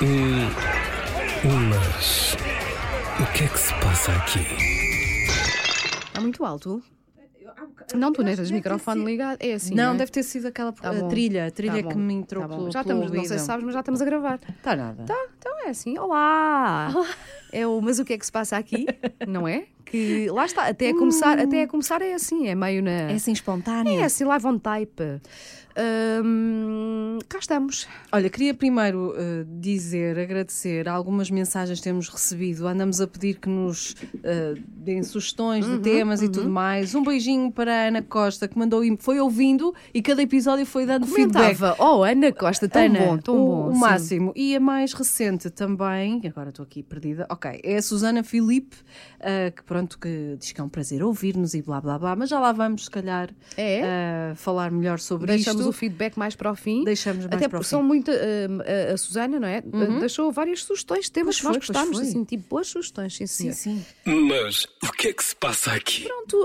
Hum, mas o que é que se passa aqui? Está muito alto. Não, tu nem tens o microfone ligado. É assim. não, é? deve ter sido aquela Tá bom. trilha, a trilha Tá que me entrou tá pelo, Já pelo estamos, não sei se sabes, mas já estamos a gravar. Está nada. Tá, então é assim. Olá! É o mas o que é que se passa aqui? Não é? Que lá está, até a começar, até a começar é assim, é meio na. É assim espontâneo. É assim, live on type. Hum, cá estamos. Olha, queria primeiro eh, dizer, agradecer algumas mensagens que temos recebido. Andamos a pedir que nos eh, deem sugestões Uhum, de temas e tudo mais. Um beijinho para a Ana Costa, que mandou, foi ouvindo e cada episódio foi dando feedback. Comentava, oh, Ana Costa, tão Ana, bom, tão o, bom. o sim. máximo. E a mais recente também, agora estou aqui perdida, ok, é a Susana Filipe, ah, que pronto, que diz que é um prazer ouvir-nos e blá blá blá, mas já lá vamos, se calhar, É? falar melhor sobre Deixamos isto. O feedback mais para o fim. Deixamos mais Até para o porque fim. Uhum. são muito. hum, a, a Susana, não é? Deixou várias sugestões temas que nós gostámos. Assim, tipo, boas sugestões, sim, Sim, sim. Mas o que é que se passa aqui? Pronto,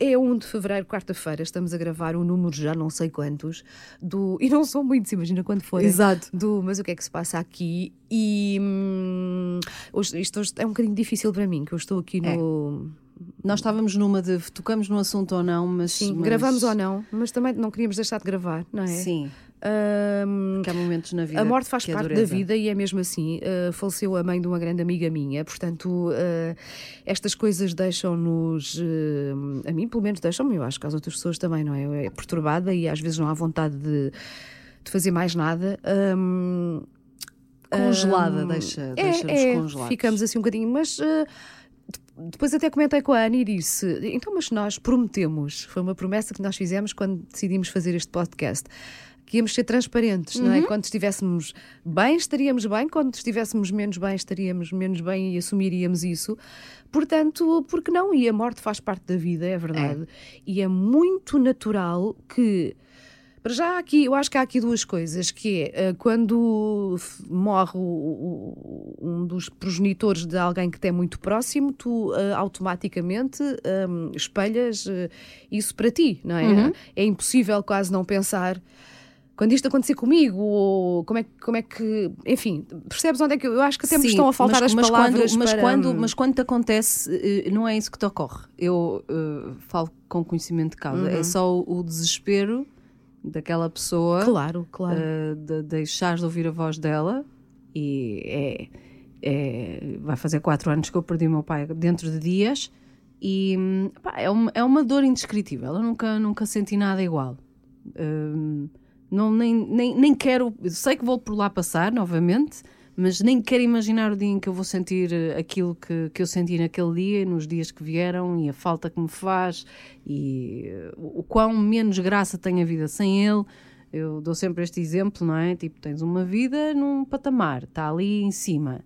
eh, é 1 de fevereiro, quarta-feira, estamos a gravar o número já não sei quantos do. E não são muitos, imagina quando foi. Exato. Do Mas o que é que se passa aqui? E hum, hoje, isto hoje é um bocadinho difícil para mim, que eu estou aqui no. Nós estávamos numa de tocamos no assunto ou não, mas. Sim, mas- gravamos ou não, mas também não queríamos deixar de gravar, não é? Sim, que há momentos na vida. A morte faz é parte da vida e é mesmo assim. Uh, faleceu a mãe de uma grande amiga minha, portanto, uh, estas coisas deixam-nos, uh, a mim pelo menos deixam-me, eu acho que às outras pessoas também, não é? É perturbada e às vezes não há vontade de, de fazer mais nada. Um, Congelada, um, deixa, é, deixa-nos é, congelados. Ficamos assim um bocadinho, mas. De- depois até comentei com a Ana e disse: então, mas nós prometemos, foi uma promessa que nós fizemos quando decidimos fazer este podcast, que íamos ser transparentes, não Uhum. é? Quando estivéssemos bem, estaríamos bem, quando estivéssemos menos bem, estaríamos menos bem e assumiríamos isso. Portanto, porque não? E a morte faz parte da vida, é verdade. E é muito natural que. Para já aqui, eu acho que há aqui duas coisas, que é eh, quando morre um dos progenitores de alguém que te é muito próximo, tu eh, automaticamente hum, espelhas eh, isso para ti, não é? Uhum. É impossível quase não pensar quando isto acontecer comigo, ou como é, que- como é que. Enfim, percebes onde é que eu, eu acho que até me Sim, estão a faltar mas, as mas palavras Quando, mas, para- quando, mas quando te acontece, não é isso que te ocorre. Eu eh, falo com conhecimento de causa. Uhum. É só o, o desespero daquela pessoa Claro, claro. eh, de deixares de ouvir a voz dela e é, é- vai fazer quatro anos que eu perdi o meu pai dentro de dias e pá, é, uma, é uma dor indescritível. Eu nunca, nunca senti nada igual. Hum, não, nem, nem, nem quero, sei que vou por lá passar novamente, mas nem quero imaginar o dia em que eu vou sentir eh, aquilo que, que eu senti naquele dia, nos dias que vieram e a falta que me faz e eh, o o quão menos graça tem a vida sem ele. Eu dou sempre este exemplo, não é? Tipo, tens uma vida num patamar, está ali em cima.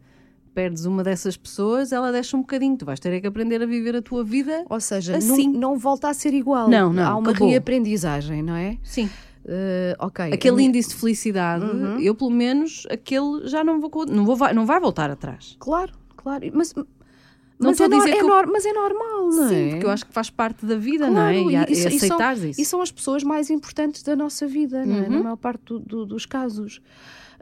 Perdes uma dessas pessoas, ela deixa um bocadinho. Tu vais ter é que aprender a viver a tua vida. Ou seja, assim. não, não volta a ser igual. Não, não, Há uma acabou. reaprendizagem, não é? Sim. Eh, ok. Aquele minha- índice de felicidade, Uhum. eu pelo menos, aquele já não vou, não vou, não vai voltar atrás. Claro, claro. Mas, Não mas, estou é, a dizer é que eu- mas é normal, não Sim, é? porque eu acho que faz parte da vida, Claro, não é? E, e- e aceitares isso. E são as pessoas mais importantes da nossa vida, não é? Uhum. Na maior parte do- do- dos casos.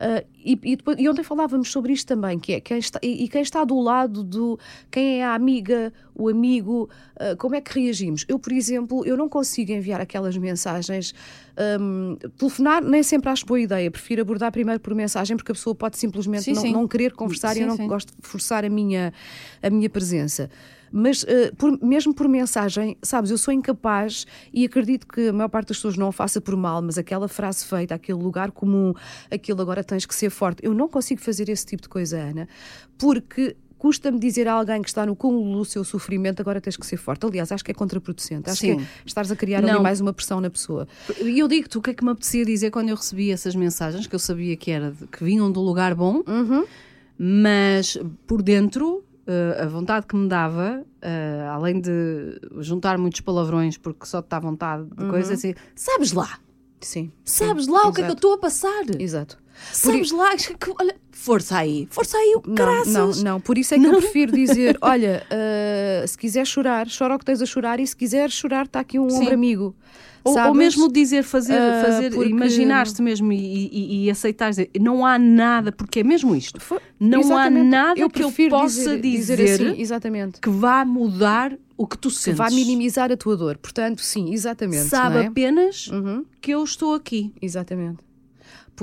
Ah, e, e depois- e ontem falávamos sobre isto também, que é quem está, e, e quem está do lado do quem é a amiga, o amigo, ah, como é que reagimos? Eu, por exemplo, eu não consigo enviar aquelas mensagens. hum, telefonar nem sempre acho boa ideia, prefiro abordar primeiro por mensagem porque a pessoa pode simplesmente Sim, não, sim. não querer conversar e Sim, eu não gosto de forçar a minha, a minha presença. Mas eh, por- mesmo por mensagem, sabes, eu sou incapaz e acredito que a maior parte das pessoas não o faça por mal, mas aquela frase feita, aquele lugar comum, aquilo agora tens que ser forte. Eu não consigo fazer esse tipo de coisa, Ana, porque custa-me dizer a alguém que está no cúmulo do seu sofrimento agora tens que ser forte. Aliás, acho que é contraproducente. Acho Sim. que é estares a criar ali Não. mais uma pressão na pessoa. E eu digo-te o que é que me apetecia dizer quando eu recebi essas mensagens, que eu sabia que, era que vinham do lugar bom, Uhum. mas por dentro. Eh, a vontade que me dava, eh, além de juntar muitos palavrões, porque só te dá vontade de coisa assim, sabes lá, Sim. sabes lá o que é que eu exato. estou a passar, Exato. sabes lá, que- olha, força aí, força aí, o Não, caraças. não, não. Por isso é que eu prefiro dizer: olha, ah, se quiser chorar, chora o que tens a chorar, e se quiser chorar, está aqui um Sim. ombro amigo. Ou, ou mesmo dizer, fazer, Ah, fazer porque- imaginar-te mesmo e, e, e aceitar, dizer, não há nada, porque é mesmo isto. Foi- Não Exatamente. há nada eu que eu possa dizer, assim, exatamente. que vá mudar o que tu Que sentes. vá minimizar a tua dor. Portanto, sim, exatamente. Sabe é? apenas Uhum, que eu estou aqui. exatamente.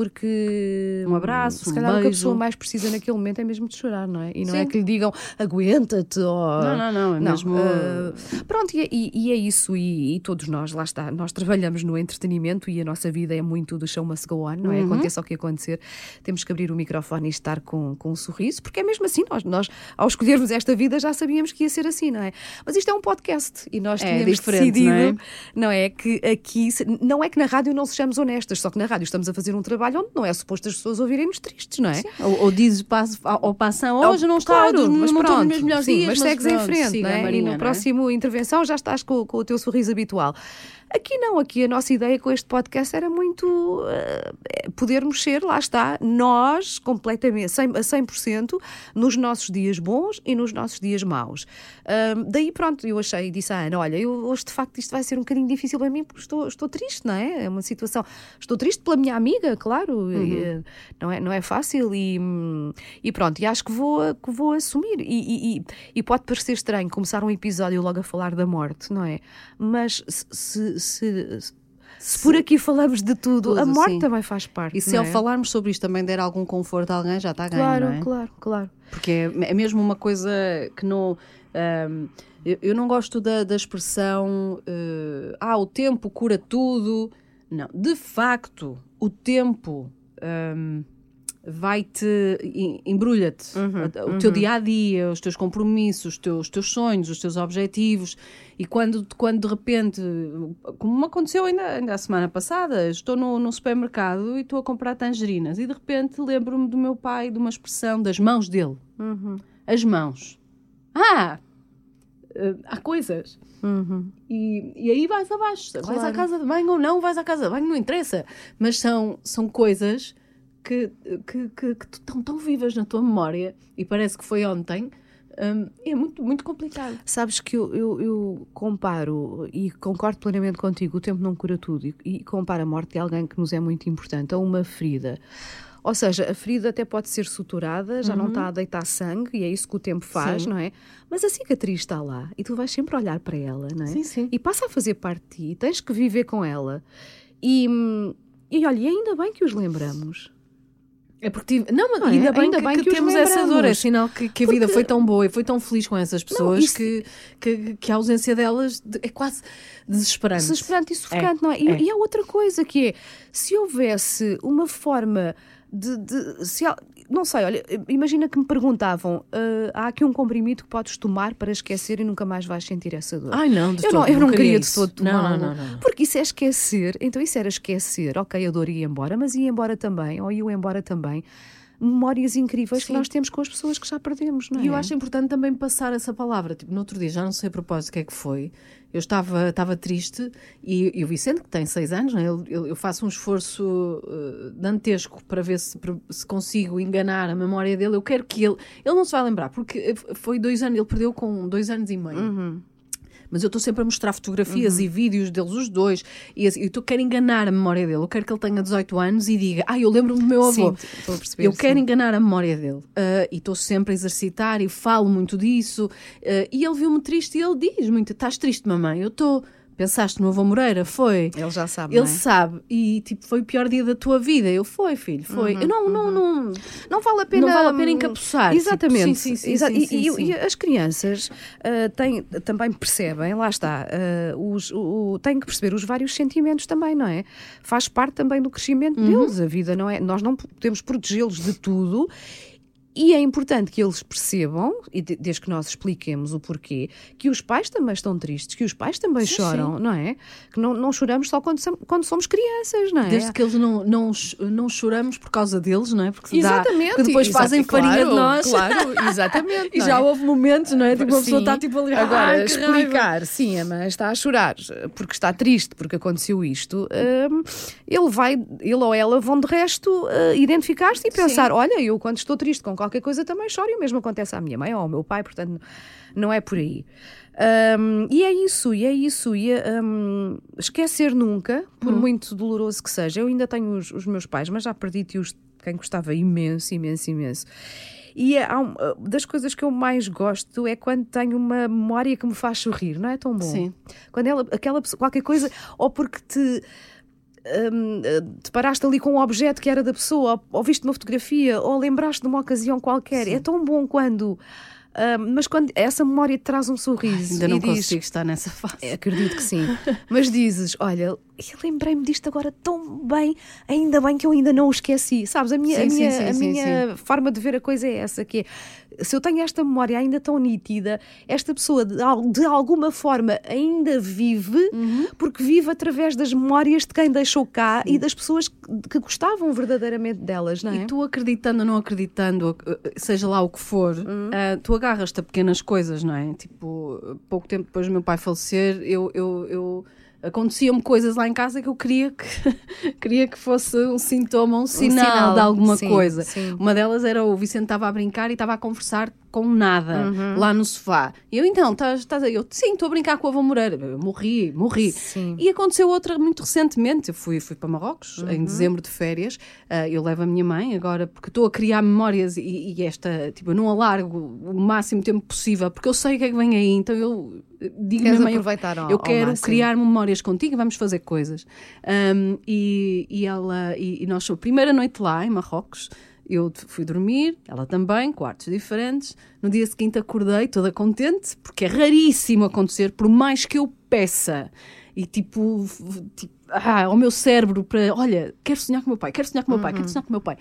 Porque Um abraço, se um calhar o que a beijo. pessoa mais precisa naquele momento é mesmo de chorar, não é? E não Sim. é que lhe digam aguenta-te ou Não, não, não, é mesmo- ah, pronto, e, é- e- e é isso, e, e todos nós, lá está, nós trabalhamos no entretenimento e a nossa vida é muito do show must go on, não é? Uhum. Aconteça o que acontecer, temos que abrir o microfone e estar com, com um sorriso, porque é mesmo assim, nós, nós ao escolhermos esta vida já sabíamos que ia ser assim, não é? Mas isto é um podcast e nós É tínhamos decidido, não é? não é? Que aqui, não é que na rádio não sejamos honestas, só que na rádio estamos a fazer um trabalho onde não é suposto as pessoas ouvirem-nos tristes, não é? Ou, ou dizes passo, ao, ao passão, hoje não está, claro, dos- mas não estou nos pronto, meus melhores sim, dias, mas, segues em pronto, frente, siga não é? Marinha, e no é? próximo intervenção já estás com, com o teu sorriso habitual. Aqui não, aqui a nossa ideia com este podcast era muito eh, podermos ser, lá está, nós completamente, 100, a 100% nos nossos dias bons e nos nossos dias maus. Daí pronto, eu achei e disse à Ana, olha, eu, hoje de facto isto vai ser um bocadinho difícil para mim porque estou, estou triste, não é? É uma situação, estou triste pela minha amiga, claro, e, eh, não, é, não é fácil e, e pronto, e acho que vou, que vou assumir. E, e- e- e pode parecer estranho começar um episódio logo a falar da morte, não é? Mas se, se, se- se por aqui falamos de tudo, Tudo, a morte sim. também faz parte. E se não ao é? falarmos sobre isto também der algum conforto a alguém, já está ganho, Claro, é? claro, claro. Porque é, é mesmo uma coisa que não. ahm, eu, eu não gosto da, da expressão eh, ah, o tempo cura tudo. Não, de facto, o tempo ahm, vai-te. em- embrulha-te. Uhum, o teu dia a dia, os teus compromissos, os teus, os teus sonhos, os teus objetivos. E quando, quando de repente, como me aconteceu ainda, ainda a semana passada, estou no, no supermercado e estou a comprar tangerinas e de repente lembro-me do meu pai, de uma expressão das mãos dele. Uhum, As mãos. Ah! eh, há coisas. uhum. E, e aí vais abaixo. Vais à Claro. casa de banho ou não, vais à casa de banho, não interessa. Mas são, são coisas que, que, que, que estão tão vivas na tua memória e parece que foi ontem. hum, é muito, muito complicado. Sabes que eu, eu, eu comparo e concordo plenamente contigo, o tempo não cura tudo, e, e comparo a morte de alguém que nos é muito importante a uma ferida. Ou seja, a ferida até pode ser suturada, já não está a deitar sangue, e é isso que o tempo faz, Sim. não é? Mas a cicatriz está lá e tu vais sempre olhar para ela, não é? Sim, sim. E passa a fazer parte de ti, tens que viver com ela. E, hum, e olha, e ainda bem que os lembramos. É porque tive... Não, mas Não é? ainda bem Ainda que, bem que que os temos essa dor. É sinal que, que a vida Porque- foi tão boa e foi tão feliz com essas pessoas isso- que, que, que a ausência delas de- é quase desesperante. desesperante e sufocante, não é? E, é. e há outra coisa que é, se houvesse uma forma de... de- se não sei, olha, imagina que me perguntavam, ah, há aqui um comprimido que podes tomar para esquecer e nunca mais vais sentir essa dor. Ai, não, de eu não, todo, eu não queria de isso. todo Não, tomá-lo. não, não, não. Porque isso é esquecer, então isso era esquecer, ok, a dor ia embora, mas ia embora também, ou ia embora também, memórias incríveis que Sim. nós temos com as pessoas que já perdemos, não é? E eu acho importante também passar essa palavra. Tipo, no outro dia, já não sei a propósito o que é que foi, eu estava, estava triste e, e o Vicente, que tem seis anos, né, ele- ele- eu faço um esforço uh, dantesco para ver se, para- se consigo enganar a memória dele. Eu quero que ele. Ele não se vai lembrar, porque foi dois anos, ele perdeu com dois anos e meio. Uhum. Mas eu estou sempre a mostrar fotografias e vídeos deles, os dois, e assim, eu tô- quero enganar a memória dele. Eu quero que ele tenha 18 anos e diga: Ah, eu lembro-me do meu avô. Sim, perceber. Eu quero sim. enganar a memória dele Ah, e estou sempre a exercitar e falo muito disso. Ah, e ele viu-me triste e ele diz muito: Estás triste, mamãe? Eu estou. Pensaste no avô Moreira? Foi. Ele já sabe, Ele é? sabe. E tipo, foi o pior dia da tua vida. Eu foi, filho, foi. Uhum, não, não, não. Não vale a pena. Não vale a pena encapuçar, tipo, Exatamente. sim, sim, sim, Exa- sim, e, sim, e- sim. e as crianças ah, têm, também percebem, lá está, ah, os, o, o- têm que perceber os vários sentimentos também, não é? Faz parte também do crescimento Uhum. deles. A vida não é. Nós não podemos protegê-los de tudo. E é importante que eles percebam, e de- desde que nós expliquemos o porquê, que os pais também estão tristes, que os pais também Sim, choram, não é? Que não, não choramos só quando, quando somos crianças, não é? Desde que eles não, não, não choramos por causa deles, não é? Porque dá- que depois fazem farinha claro, de nós. Claro, exatamente. E não já é? houve momentos, não é? Tipo, uma pessoa Sim. está tipo ali. Agora, "Ai, que raiva." explicar, sim, a mãe está a chorar porque está triste, porque aconteceu isto, hum, ele vai, ele ou ela vão de resto uh, identificar-se e pensar: olha, eu quando estou triste com qualquer qualquer coisa também choro e o mesmo acontece à minha mãe ou ao meu pai, portanto não é por aí. Um, e é isso, e é isso. E um, esquecer nunca, por Uhum. muito doloroso que seja. Eu ainda tenho os, os meus pais, mas já perdi tios quem gostava imenso, imenso, imenso. E é- um- das coisas que eu mais gosto é quando tenho uma memória que me faz sorrir, não é tão bom? Sim. Quando ela, aquela pessoa, qualquer coisa, ou porque te. Hum, te paraste ali com um objeto que era da pessoa, ou, viste uma fotografia, ou lembraste de uma ocasião qualquer. É tão bom quando. hum, mas quando essa memória te traz um sorriso Ainda e não diz, consigo estar nessa fase. é, Acredito que sim. Mas dizes, olha, eu lembrei-me disto agora tão bem, ainda bem que eu ainda não o esqueci. Sabes, a minha, Sim, a sim, minha, sim, a sim, minha forma de ver a coisa é essa, que é, se eu tenho esta memória ainda tão nítida, esta pessoa de, de alguma forma ainda vive, porque vive através das memórias de quem deixou cá e das pessoas que, que gostavam verdadeiramente delas, não é? E tu acreditando ou não acreditando, eh, seja lá o que for, Hum. ah, tu agarras-te a pequenas coisas, não é? Tipo, pouco tempo depois do meu pai falecer, eu. eu, eu Aconteciam-me coisas lá em casa que eu queria que, queria que fosse um sintoma, um sinal, sinal, de alguma sim, coisa. sim. Uma delas era o Vicente estava a brincar e estava a conversar com nada Uhum. lá no sofá. E eu, então, estás, estás aí? Eu, sim, estou a brincar com a avó Moreira. Eu morri, morri. Sim. E aconteceu outra muito recentemente. Eu fui, fui para Marrocos Uhum. em dezembro de férias. Ah, eu levo a minha mãe agora porque estou a criar memórias e, e esta, tipo, eu não alargo o máximo tempo possível porque eu sei o que é que vem aí. Então eu eh, digo Queres mãe, aproveitar ao- eu quero criar memórias contigo e vamos fazer coisas. Ahm, e, e ela e, e nós a primeira noite lá em Marrocos. Eu fui dormir, ela também, quartos diferentes. No dia seguinte acordei toda contente, porque é raríssimo acontecer, por mais que eu peça. E tipo, tipo ah, ao meu cérebro para, olha, quero sonhar com o meu pai, quero sonhar com o meu pai, quero sonhar com o meu pai.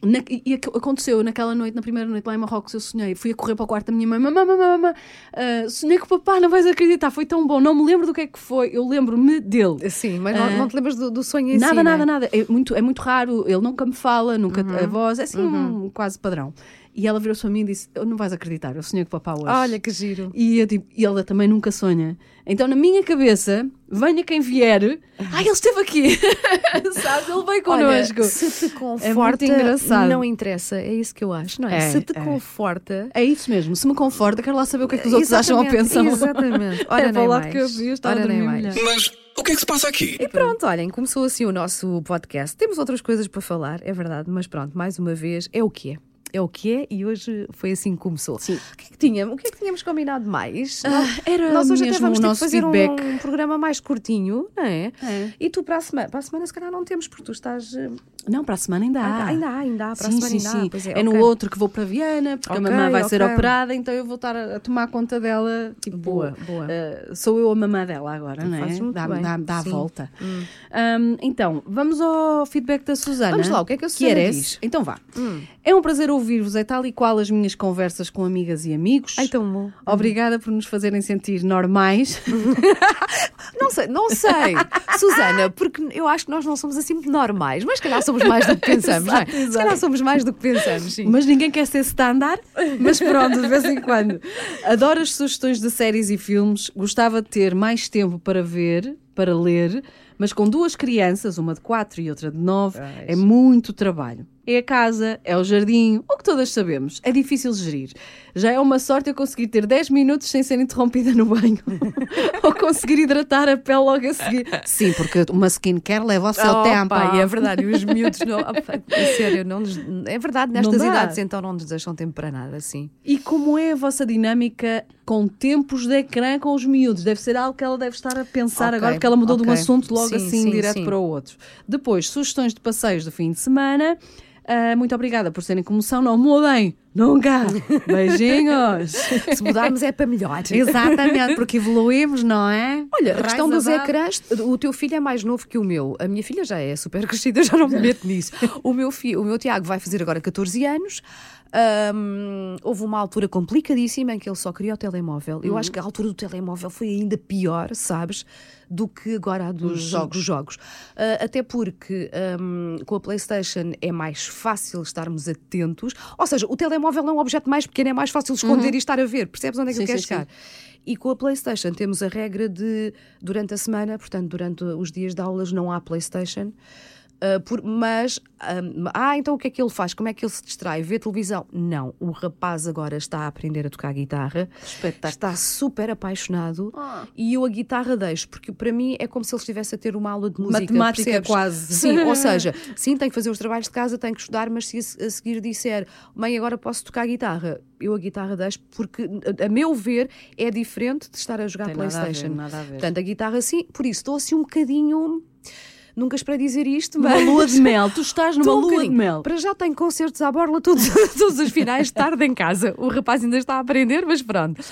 Na- e ac- aconteceu naquela noite, na primeira noite lá em Marrocos, eu sonhei, fui a correr para o quarto da minha mãe, mamã, mamã, mamã, ah, sonhei com o papá, não vais acreditar, foi tão bom, não me lembro do que é que foi, eu lembro-me dele. Sim, mas não, não te lembras do, do sonho em Nada, si, nada, né? nada. É muito, é muito raro. Ele nunca me fala, nunca Uhum. a voz, é assim um quase padrão. E ela virou-se para mim e disse: "Eu Não vais acreditar, eu sonhei com o papá hoje. Olha que giro. E, eu, tipo, e ele também nunca sonha. Então, na minha cabeça, venha quem vier. Ai, ele esteve aqui! Sabes? Ele veio Olha, connosco. se te conforta, engraçado. não interessa. É isso que eu acho, não é? É, se te é. conforta. É isso mesmo. Se me conforta, quero lá saber o que é que os outros acham ou Exatamente, pensam. Exatamente. Ora, é nem lado mais. que eu vi, eu estava Ora, a nem mais. Mas o que é que se passa aqui? E pronto, olhem, começou assim o nosso podcast. Temos outras coisas para falar, é verdade, mas pronto, mais uma vez, é o que é. É o que é e hoje foi assim que começou. Sim. O que é que tínhamos, o que é que tínhamos combinado mais? era Nós hoje até vamos ter que fazer um, feedback. um programa mais curtinho, não é? É. E tu para a semana, para a semana se calhar não temos, porque tu estás. eh, Não, para a semana ainda há. Ah, ainda há, ainda há, para a sim, semana sim, ainda há, sim. pois É, é, no ok. outro que vou para Viana, porque Ok, a mamã vai ser ok. operada, então eu vou estar a, a tomar conta dela. Tipo, Boa, boa. eh, sou eu a mamã dela agora, não é? Dá, bem, dá, dá a sim. Hum. volta. Ahm, então, vamos ao feedback da Susana. Vamos lá, o que é que a Susana diz? Hum. Então vá. É um prazer ouvir-vos, é tal e qual as minhas conversas com amigas e amigos. Ai, tão bom. Obrigada por nos fazerem sentir normais. Não sei, não sei, Susana, porque eu acho que nós não somos assim normais, mas se calhar somos mais do que pensamos, não é? Exato, Se exato. calhar somos mais do que pensamos, sim. Mas ninguém quer ser standard. Mas pronto, de vez em quando. Adoro as sugestões de séries e filmes. Gostava de ter mais tempo para ver, para ler. Mas com duas crianças, uma de 4 e outra de 9, é muito trabalho. É a casa, é o jardim, o que todas sabemos. É difícil gerir. Já é uma sorte eu conseguir ter 10 minutos sem ser interrompida no banho. Ou conseguir hidratar a pele logo a seguir. Sim, porque uma skincare leva o seu Oh, tempo. pá, é verdade, e os miúdos não. a sério, não nos- é verdade, nestas idades então não nos deixam tempo para nada, sim. E como é a vossa dinâmica com tempos de ecrã com os miúdos? Deve ser algo que ela deve estar a pensar Ok, agora, porque ela mudou de um assunto logo Sim, assim, sim, direto sim. para o outro. Depois, sugestões de passeios do fim de semana. Ah, muito obrigada por serem comoção. Não mudem, nunca. Beijinhos. Se mudarmos é para melhor. Exatamente, porque evoluímos, não é? Olha, a questão dos ecrãs, o teu filho é mais novo que o meu. A minha filha já é super crescida, já não me meto nisso. O meu, filho, o meu Tiago vai fazer agora 14 anos. Ahm, houve uma altura complicadíssima em que ele só queria o telemóvel. Eu acho que a altura do telemóvel foi ainda pior, sabes, do que agora a dos, jogos. dos jogos. Ah, até porque ahm, com a PlayStation é mais fácil estarmos atentos. Ou seja, o telemóvel é um objeto mais pequeno, é mais fácil esconder e estar a ver. Percebes onde é que Sim, eu quero sim, sim. chegar? E com a PlayStation temos a regra de, durante a semana, portanto, durante os dias de aulas, não há PlayStation. Uh, por- mas, um, ah, então o que é que ele faz? Como é que ele se distrai? Vê televisão? Não. O rapaz agora está a aprender a tocar guitarra. Espetáculo. Está super apaixonado Ah. e eu a guitarra deixo, porque para mim é como se ele estivesse a ter uma aula de música. Matemática percebes? quase. Sim, ou seja, sim, tem que fazer os trabalhos de casa, tem que estudar, mas se a se- a seguir disser, mãe, agora posso tocar guitarra, eu a guitarra deixo, porque a meu ver é diferente de estar a jogar Tem nada a ver, Playstation. nada a ver. Portanto, a guitarra sim, por isso estou assim um bocadinho. Nunca esperei dizer isto, Uma mas. lua de mel. Tu estás numa um lua de mel. Para já tenho concertos à borla todos, todos os finais de tarde em casa. O rapaz ainda está a aprender, mas pronto.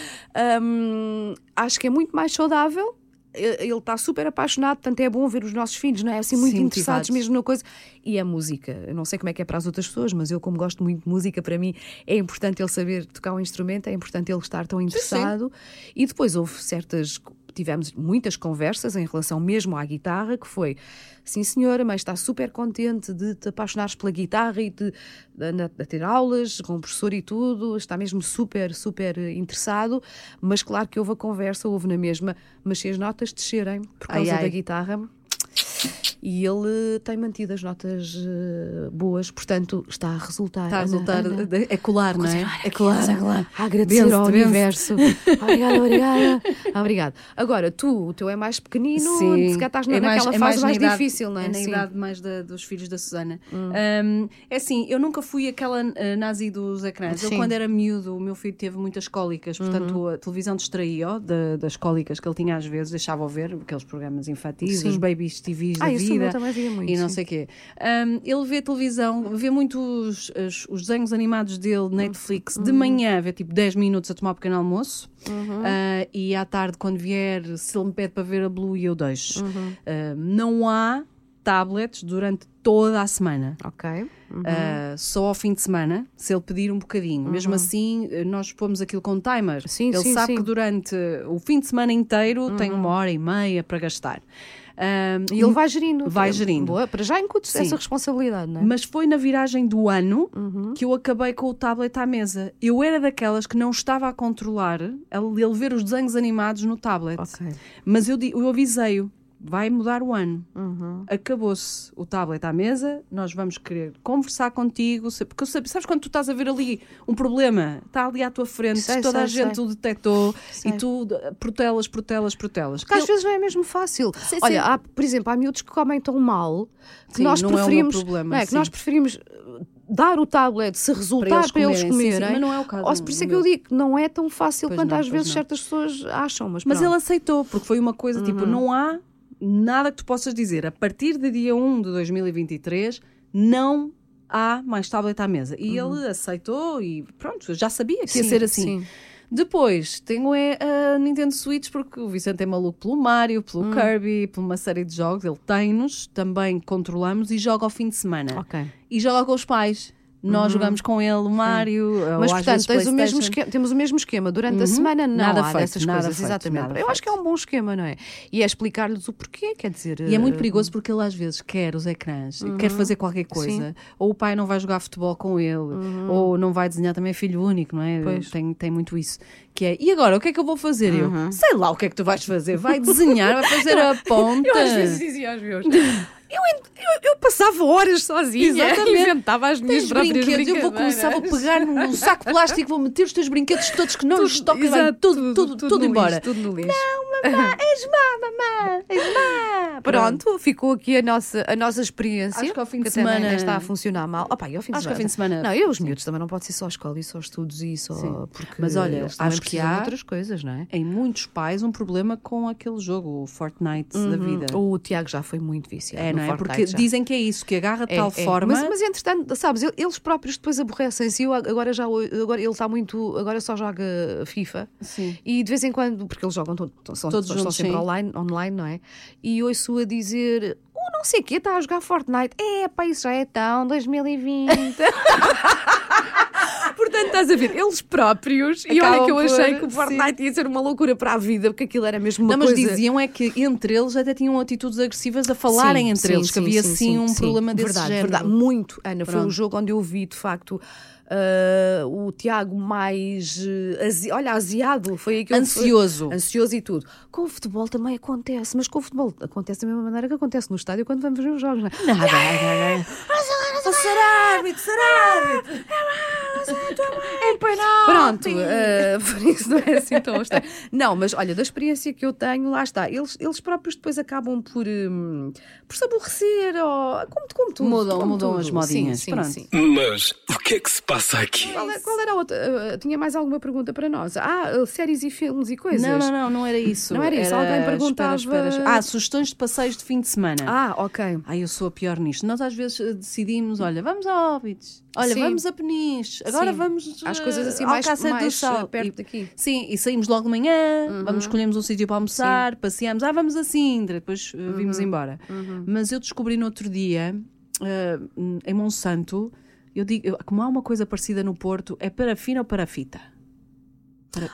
Hum, acho que é muito mais saudável. Ele está super apaixonado, portanto é bom ver os nossos filhos, não é? Assim, muito Sim, interessados mesmo na coisa. E a música. Eu não sei como é que é para as outras pessoas, mas eu, como gosto muito de música, para mim é importante ele saber tocar um instrumento, é importante ele estar tão interessado. E depois houve certas. Tivemos muitas conversas em relação mesmo à guitarra, que foi sim senhora, mas está super contente de te apaixonares pela guitarra e de, de, de- de ter aulas com o professor e tudo, está mesmo super, super interessado, mas claro que houve a conversa, houve na mesma, mas se as notas descerem por Ai, causa ai. da guitarra, e ele tem mantido as notas eh, boas, portanto está a resultar. Está a Ana, resultar. Ana. de- É colar, não é? É colar, é colar. A agradecer ao universo. Obrigada, obrigada. Obrigado. Agora, tu, o teu é mais pequenino, se calhar estás é naquela é fase mais, na idade- difícil, não é? É na Sim. Hum. idade mais da- dos filhos da Susana. Um, é assim, eu nunca fui aquela uh, nazi dos ecrãs. Eu, Sim. Uhum. quando era miúdo, o meu filho teve muitas cólicas, portanto, a televisão distraía-o da- das cólicas que ele tinha às vezes, deixava-o ver aqueles programas infantis, os babies TVs Ah, da isso vida. muito, E não sim. sei o quê. Um, ele vê televisão, vê muito os, os- os desenhos animados dele, Uhum. Netflix, de manhã, vê tipo 10 minutos a tomar o pequeno almoço. Uh, e à tarde, quando vier, se ele me pede para ver a Blue, eu deixo. Uh, não há tablets durante toda a semana. Ok. Uhum. Uh, só ao fim de semana, se ele pedir um bocadinho. Mesmo assim, nós pomos aquilo com timer. Sim, ele sim, sabe sim. Uhum. que durante o fim de semana inteiro tem uma hora e meia para gastar. Um, E ele vai gerindo. Vai gerindo. Boa, para já incute Sim. essa responsabilidade, não é? Mas foi na viragem do ano Uhum. que eu acabei com o tablet à mesa. Eu era daquelas que não estava a controlar ele ver os desenhos animados no tablet. Ok. Mas eu, eu avisei-o. Vai mudar o ano. Uhum. Acabou-se o tablet à mesa, nós vamos querer conversar contigo, porque sabes quando tu estás a ver ali um problema, está ali à tua frente, Sei, toda a sei, gente sei. o detectou e tu eh, protelas, protelas, protelas. Porque às Eu- vezes não é mesmo fácil. Sim, Olha, sim. há, por exemplo, há miúdos que comem tão mal que Sim, nós não é preferimos. problema, não é, que nós preferimos uh, dar o tablet se resultar eles para eles comerem, sim, sim, mas não é o caso Ou se por isso é que eu digo que não é tão fácil Pois quanto não, às vezes não. certas pessoas acham. Mas, Mas ele aceitou, porque foi uma coisa tipo: Uhum. não há nada que tu possas dizer. A partir de dia 1 de 2023, não há mais tablet à mesa. E ele aceitou e pronto, já sabia que ia Uhum. Sim, ser assim. sim. Depois tenho é a Nintendo Switch, porque o Vicente é maluco pelo Mario, pelo Hum. Kirby, por uma série de jogos. Ele tem-nos, também controlamos e joga ao fim de semana. Ok. E joga com os pais. Nós jogamos com ele o Uhum. Mas, portanto, tens o mesmo esquema, temos o mesmo esquema. Durante a Uhum. semana, não Nada há feito, dessas nada coisas. feito, exatamente. Eu acho que é feito. um bom esquema, não é? E é explicar-lhes o porquê, quer dizer. E é muito eh, perigoso porque ele às vezes quer os ecrãs, quer fazer qualquer coisa, ou o pai não vai jogar futebol com ele, ou não vai desenhar também é filho único, não é? Pois. Tem, tem muito isso. Que é, e agora o que é que eu vou fazer? Eu sei lá o que é que tu vais fazer, vai desenhar, vai fazer a ponta. Eu às vezes dizia aos meus. Eu, eu, eu passava horas sozinha, Exatamente. inventava as minhas Tens próprias brinquedos, eu vou começar, vou pegar num saco de plástico, vou meter os teus brinquedos todos que não lhes toca, vai Exato, tudo, tudo, tudo, no embora. lixo, tudo no lixo. Mamã, és má, mamã, és má. Pronto, ficou aqui a nossa, a nossa experiência. Acho que ao fim de semana- está a funcionar mal. Opa, e ao fim de Acho que ao semana. fim de semana- Não, eu, os miúdos também não pode ser só escola e só estudos e só. Sim. Porque Mas olha, acho que há- outras coisas, não é? Em muitos pais, um problema com aquele jogo, o Fortnite da vida. O Tiago já foi muito viciado. É, não é? Porque já. dizem que é isso, que agarra de É, tal é. forma. Mas, mas entretanto, sabes, el- eles próprios depois aborrecem-se. Eu agora já agora ele está muito. Agora só joga FIFA. Sim. E de vez em quando, porque eles jogam to- to- são, Todos estão juntos, sempre sim. online, online, não é? E ouço a dizer. O não sei o quê, está a jogar Fortnite. É, pá, isso já é tão 2020. Portanto, Estás a ver? Eles próprios. e olha Acabam que eu achei por- que o Fortnite ia ser uma loucura para a vida, porque aquilo era mesmo uma Não, mas coisa. diziam é que entre eles até tinham atitudes agressivas a falarem Sim, entre sim, eles, que sim, havia sim, sim, sim, um sim. problema desse verdade, género. Verdade, muito, Ana. Foi um Pronto. jogo onde eu vi, de facto. Ah, o Tiago mais azi- olha, aziado foi aí que eu Ansioso. ansioso e tudo. Com o futebol também acontece, mas com o futebol acontece da mesma maneira que acontece no estádio quando vamos ver os jogos, não é? Nada, nada, nada. Ser árbitro, ser árbitro! É Pronto, eh, por isso não é assim tão estranho. Não, mas olha, da experiência que eu tenho, lá está. Eles, eles próprios depois acabam por, hum, por se aborrecer, ou, como, como tudo. Mudam- como mudam tudo. as modinhas, Sim, sim, pronto. sim. Mas o que é que se passa aqui? Qual, qual era a outra? Eh, tinha mais alguma pergunta para nós? Ah, eh, séries e filmes e coisas? Não, não, não, não era isso. Não era isso, alguém perguntava- espera, espera. Ah, sugestões de passeios de fim de semana. Ah, ok. Ai, eu sou a pior nisto. Nós às vezes decidimos, olha, vamos a Óbidos, olha, Sim. vamos a Peniche, agora Sim. vamos Às coisas assim mais- mais, Sal. perto E- daqui. Uhum. Sim, e saímos logo de manhã, vamos, escolhemos um sítio para almoçar, passeamos, ah, vamos a Sintra, depois eh, Uhum. vimos embora. Mas eu descobri no outro dia, eh, em Monsanto, eu digo, como há uma coisa parecida no Porto, é parafina ou parafita?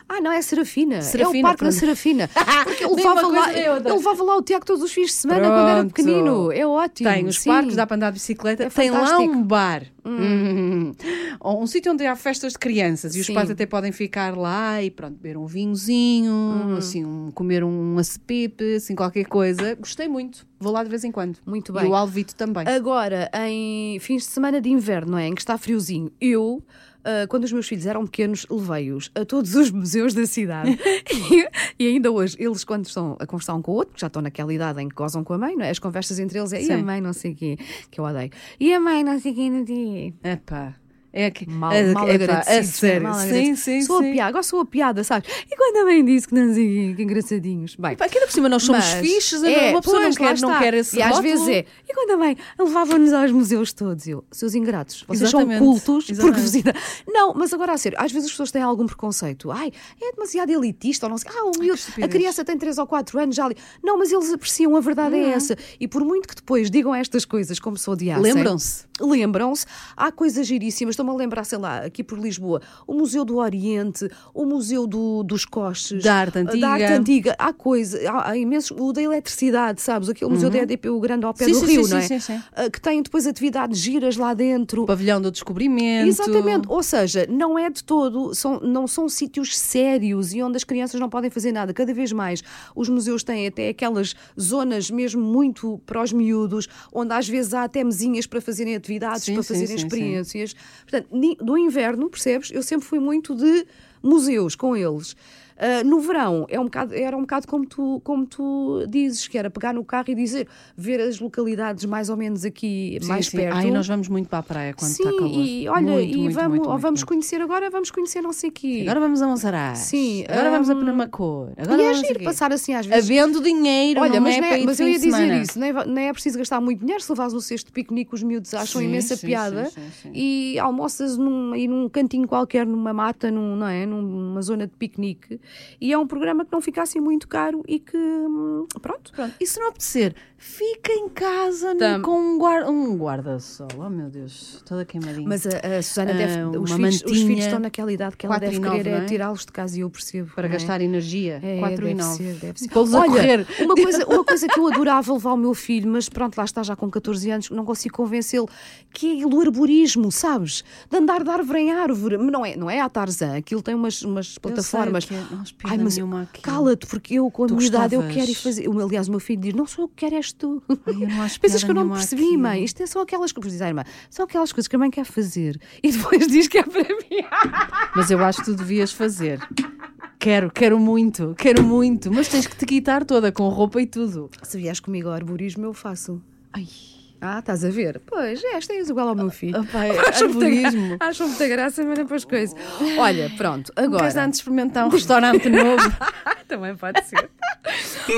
Ah, não, é Serafina. é o Serafina, Parque da pronto. Serafina. Porque ele levava, lá, ele levava lá o Tiago todos os fins de semana quando era Pronto. pequenino. É ótimo. Tem os sim. parques, dá para andar de bicicleta, É tem lá um bar. Hum. Um sítio onde há festas de crianças e os Sim. pais até podem ficar lá e pronto, beber um vinhozinho, Uhum. assim, um- comer um acepipe, assim, qualquer coisa. Gostei muito. Vou lá de vez em quando. Muito E bem. o Alvito também. Agora, em fins de semana de inverno, não é? Em que está friozinho, eu, ah, quando os meus filhos eram pequenos, levei-os a todos os museus da cidade. e, e ainda hoje, eles, quando estão a conversar um com o outro, já estão naquela idade em que gozam com a mãe, não é? As conversas entre eles é e a Sim. mãe, não sei o quê, que eu odeio. E a mãe, não sei o quê, não sei o quê. Epá. É que, Mal, é, mal agradecidos, a sério. mal sim, sim, sou sim. a piada, agora sou a piada, sabes? E quando a mãe disse que não sei que engraçadinhos. Bem, Pá, aqui ainda por cima nós somos mas- fixes, é, uma pessoa pois, não, quer, não quer esse E às rótulo. vezes é. E quando a mãe levava-nos aos museus todos, eu, seus ingratos, vocês são Exatamente, cultos por exatamente. curiosidade. Não, mas agora a sério, às vezes as pessoas têm algum preconceito. Ai, é demasiado elitista, ou não sei. Ah, o miúdo, a criança tem 3 ou 4 anos já ali. Não, mas eles apreciam, a verdade é essa. E por muito que depois digam estas coisas, como se odiassem. Lembram-se. Lembram-se, há coisas giríssimas. Estou-me a lembrar, sei lá, aqui por Lisboa, o Museu do Oriente, o Museu do- dos Coches, Da arte da antiga. arte antiga. Há coisa, há, há imensos, o da eletricidade, sabes? Aquele Museu da EDP, o grande ao pé Sim, do sim, Rio, sim, não é? sim, sim, sim. Ah, Que tem depois atividades giras lá dentro. O pavilhão do descobrimento. Exatamente, ou seja, não é de todo, são, não são sítios sérios e onde as crianças não podem fazer nada. Cada vez mais os museus têm até aquelas zonas mesmo muito para os miúdos, onde às vezes há até mesinhas para fazerem atividades, Sim, para fazerem sim, sim. Portanto, do inverno, percebes? Eu sempre fui muito de museus com eles. Ah, no verão é um bocado, era um bocado como tu, como tu dizes, que era pegar no carro e dizer, ver as localidades mais ou menos aqui Sim, mais sim. perto. Ai, nós vamos muito para a praia quando Sim, está calor. e olha, Muito, e muito, vamos, muito, vamos conhecer agora, vamos conhecer não sei o quê. Agora vamos a Monsaraz. Sim, Agora vamos a hum, Penamacor. Agora e é giro passar assim às vezes. Havendo dinheiro, Olha, não mas, é não é, mas eu ia dizer semana. isso, nem, é- nem é preciso gastar muito dinheiro se levares um cesto de piquenique, os miúdos acham imensa piada e almoças num, aí num cantinho qualquer, numa mata, num, não é? numa zona de piquenique. E é um programa que não fica assim muito caro e que, hum, pronto, Pronto. E se não apetecer, fica em casa Tam- com um, guarda, um guarda-sol. Oh meu Deus, toda queimadinha. Mas a, a Susana Ah, deve. Os filhos, os filhos estão naquela idade que ela deve querer é é? tirá-los de casa e eu percebo. para é? gastar energia, É, 4 e deve 9. ser, deve ser. Olha. Uma coisa, uma coisa que eu adorava levar o meu filho, mas pronto, lá está já com 14 anos, não consigo convencê-lo, que é o arborismo, sabes? De andar de árvore em árvore. Não é, não é a Tarzan, aquilo tem umas, umas plataformas. é, não Ai, mas cala-te, porque eu com a Tu minha idade eu quero ir fazer. Aliás, o meu filho diz: Não sou eu que quero, és tu. Ai, eu não acho Pensas que eu não percebi, àquilo. mãe? Isto é só aquelas coisas, diz irmã, são aquelas coisas que a mãe quer fazer e depois diz que é para mim. Mas eu acho que tu devias fazer. Quero, quero muito, quero muito. Mas tens que te quitar toda com roupa e tudo. Se vieres comigo ao arborismo, eu faço. Ai, Ah, estás a ver? Pois, esta és igual ao meu filho. opa, Acham muita, acham muita graça, mas depois coisa. Olha, pronto, Agora. agora. Queres antes experimentar um restaurante novo? Também pode ser.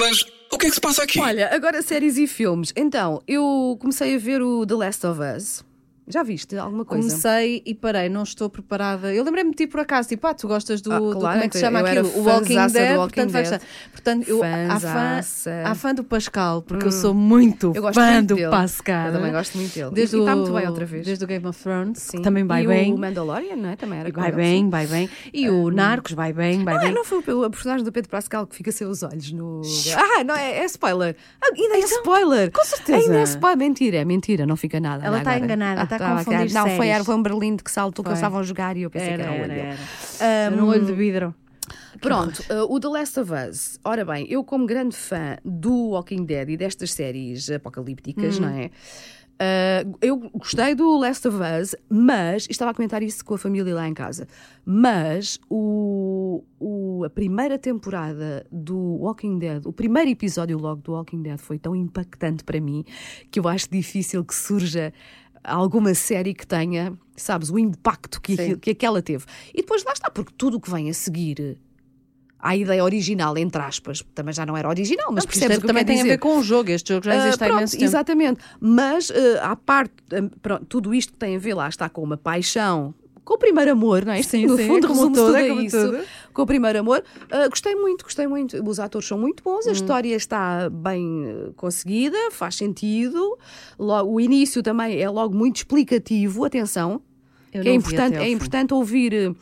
Mas o que é que se passa aqui? Olha, agora séries e filmes. Então, eu comecei a ver o The Last of Us. Já viste alguma coisa? Comecei e parei, não estou preparada. Eu lembrei-me de ti por acaso, tipo, ah, tu gostas do, Ah, do- claro, como é que se chama aquilo? O Walking do Dead, Walking portanto, Dead. Portanto, eu, há, fã, há fã do Pascal, porque eu sou muito Eu gosto fã muito do dele. Pascal. Eu também gosto muito dele. Desde e está muito bem outra vez. Desde o Game of Thrones, Sim. também vai e bem. o Mandalorian, não é? Também era Vai bem, vai bem. E o Narcos, vai bem, vai é, bem. não foi o, o personagem do Pedro Pascal que fica sem os olhos no. Ah, não, é, é spoiler. Ah, ainda é spoiler. com certeza. Ainda é spoiler. Mentira, é mentira, não fica nada. Ela está enganada, está a confundir Não, foi, era, foi um Berlim que saltou que Foi. eles estavam a jogar e eu pensei Era, que era o era, olho dele. era. Era um olho de vidro. Pronto, uh, o The Last of Us. Ora bem, eu, como grande fã do Walking Dead e destas séries apocalípticas, não é? Uh, eu gostei do Last of Us, mas estava a comentar isso com a família lá em casa. Mas o, o- a primeira temporada do Walking Dead, o primeiro episódio logo do Walking Dead foi tão impactante para mim que eu acho difícil que surja alguma série que tenha, sabes, o impacto que, Sim. que aquela teve. E depois lá está, porque tudo o que vem a seguir à ideia original, entre aspas, também já não era original, mas Não, percebes o que também tem a dizer. ver com o jogo. Este jogo já existe há pronto, imenso tempo. Exatamente. Mas uh, à parte, um, pronto, tudo isto que tem a ver lá está com uma paixão. Com o primeiro amor, não é? Sim, no sim, fundo, é resume tudo, é a isso. tudo. Com o primeiro amor. Ah, gostei muito, gostei muito. Os atores são muito bons, a Hum. história está bem eh, conseguida, faz sentido. Logo, o início também é logo muito explicativo, atenção. Eu que é importante, é importante ouvir. eh,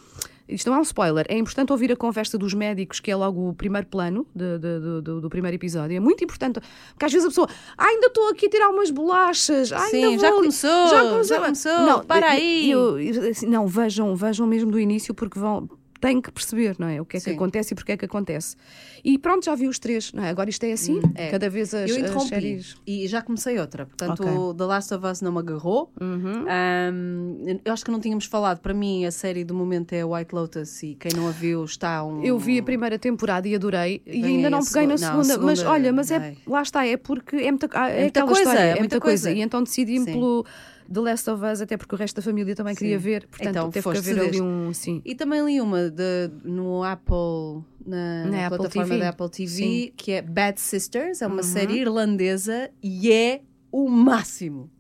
Isto não é um spoiler, é importante ouvir a conversa dos médicos, que é logo o primeiro plano de- de- do- do, do primeiro episódio. É muito importante, porque às vezes a pessoa, ah, ainda estou aqui a tirar umas bolachas, ah, Sim, ainda já vou ali." começou, já começou, Não, para aí. eu- assim, não, vejam, vejam mesmo do início, porque vão. Têm que perceber, não é? O que é que Sim. acontece e porque é que acontece. E pronto, já vi os três, não é? Agora isto é assim, é. cada vez as, eu as interrompi séries. e já comecei outra. Portanto, Ok. o The Last of Us não me agarrou. Um, eu acho que não tínhamos falado. Para mim, a série do momento é White Lotus e quem não a viu está um. Eu vi a primeira temporada e adorei, e Vem ainda aí não peguei na segunda- não, segunda, mas olha, mas é, lá está, é porque é muita, ah, é muita coisa, história, é é muita muita coisa. coisa. E então decidi-me pelo The Last of Us, até porque o resto da família também queria Sim. ver, portanto Então, teve que haver ali um. Sim. E também li uma de, no Apple, na, Na na Apple plataforma TV. da Apple TV, Sim. Uhum. que é Bad Sisters. É uma série irlandesa e é o máximo.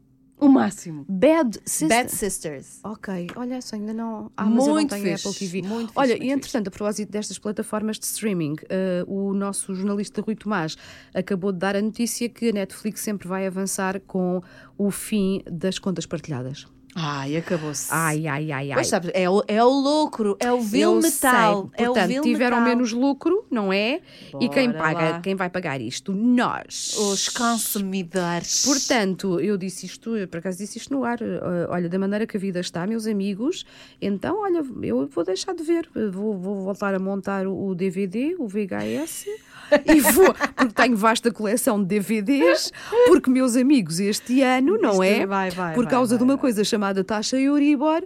O máximo. Bad Sister. Bad Sisters. Ok, olha só, ainda não. Ah, mas eu não Muito tenho fixe, Apple TV. muito fixe, olha, muito e entretanto, a propósito destas plataformas de streaming, eh, o nosso jornalista Rui Tomás acabou de dar a notícia que a Netflix sempre vai avançar com o fim das contas partilhadas. Ai, acabou-se. Ai, ai, ai, ai. Pois sabes, é o, é o lucro, é o vil Eu metal. sei. É o Portanto, vil tiveram metal. menos lucro, não é? e quem Bora paga, lá. quem vai pagar isto? Nós. Os consumidores. Portanto, eu disse isto, eu por acaso disse isto no ar. eh, olha, da maneira que a vida está, meus amigos, então, olha, eu vou deixar de ver. Vou, vou voltar a montar o DVD, o VHS. e vou, porque tenho vasta coleção de DVDs, porque, meus amigos, este ano, não Isto é? vai, vai, por causa vai, de uma coisa chamada taxa Euribor,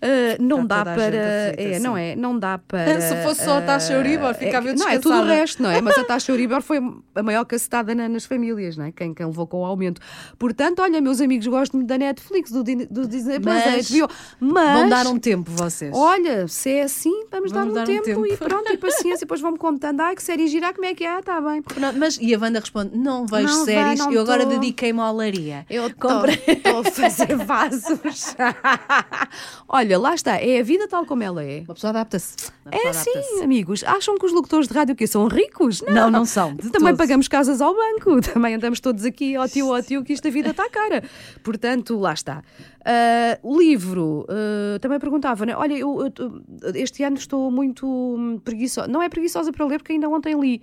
eh, não Está dá para. É, não é? Não dá para. Se fosse só a taxa Euribor, eh, ficava é, Não, é tudo o resto, não é? Mas a taxa Euribor foi a maior cacetada na- nas famílias, não é? Quem, quem levou com o aumento. Portanto, olha, meus amigos, gosto muito da Netflix, do, do Disney Plus, Mas HBO, mas. Vão dar um tempo, vocês. Olha, se é assim, vamos, Vamos dar, um, dar um tempo, tempo. e pronto, e paciência, depois vão-me contando, ai que série girar, como é que é? Ah, tá bem. Pronto, mas, e a Wanda responde: Não vejo Não vai, séries, não eu agora dediquei-me à olaria. Eu estou a fazer vasos. Olha, lá está, é a vida tal como ela é. Uma pessoa adapta-se. É assim, adapta-se. amigos. Acham que os locutores de rádio que são ricos? Não, não são, de Também todo. pagamos casas ao banco. Também andamos todos aqui, ó tio, ó tio, que isto a vida está cara. Portanto, lá está. Ah, o livro, ah, também perguntava, né? olha, eu, eu este ano estou muito preguiçosa. Não é preguiçosa para ler, porque ainda ontem li.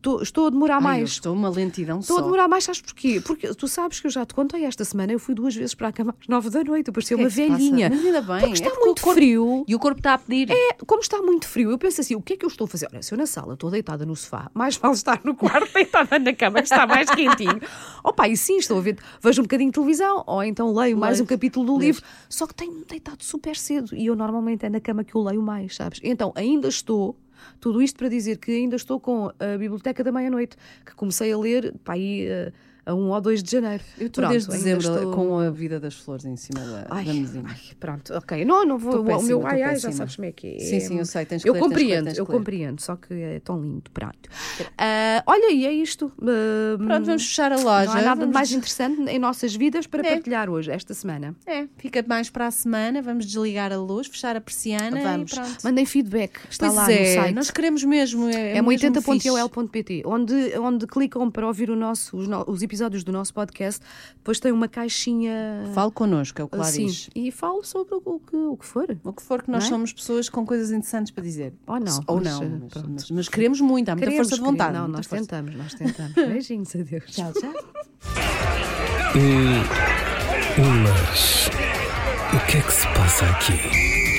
Tô- estou a demorar Ai, mais. estou uma lentidão Estou a só. demorar mais, sabes porquê? Porque tu sabes que eu já te contei esta semana, eu fui duas vezes para a cama às nove da noite, eu parecia é uma passa? velhinha. Mas ainda bem, Porque é está porque o muito corpo- frio. E o corpo está a pedir. É, como está muito frio, eu penso assim: o que é que eu estou a fazer? Olha, se eu na sala estou deitada no sofá, mais vale estar no quarto deitada na cama, que está mais quentinho. Opa, e sim, estou a ver, vejo um bocadinho de televisão, ou então leio mais um capítulo do Lês. livro, só que tenho deitado super cedo e eu normalmente é na cama que eu leio mais, sabes? Então ainda estou. Tudo isto para dizer que ainda estou com a Biblioteca da Meia-Noite, que comecei a ler pá, aí, eh, a 1 ou 2 de janeiro. Eu estou Pronto, desde dezembro estou- com a vida das flores em cima da, Ai, da mesinha. ai, pronto, ok. Não, não vou. Estou o péssima, meu ai, ai, já péssima. sabes como é que é. Sim, sim, eu sei, tens Eu ler, compreendo, tens eu ler. compreendo, só que é tão lindo, pronto. Ah, olha, e é isto. Ah, Pronto, vamos fechar a loja. Não há nada de vamos- mais interessante em nossas vidas para É. partilhar hoje, esta semana. É, fica mais para a semana, vamos desligar a luz, fechar a persiana Vamos. e pronto. Mandem feedback. Está Pois lá é, no site. nós queremos mesmo. É, É mesmo fixe. 80.ol.pt, onde, onde clicam para ouvir o nosso, os, os episódios do nosso podcast. Depois tem uma caixinha Fale connosco, é o que lá assim. diz. E falo sobre o, que, o que for. O que for que nós Não é? somos pessoas com coisas interessantes para dizer. Ou não, Ou mas, não, eh, mas, mas- mas queremos muito, há muita Queremos, força de vontade. Não, muita nós força. tentamos, nós tentamos. Beijinhos, adeus. Tchau, tchau. Mas o que é que se passa aqui?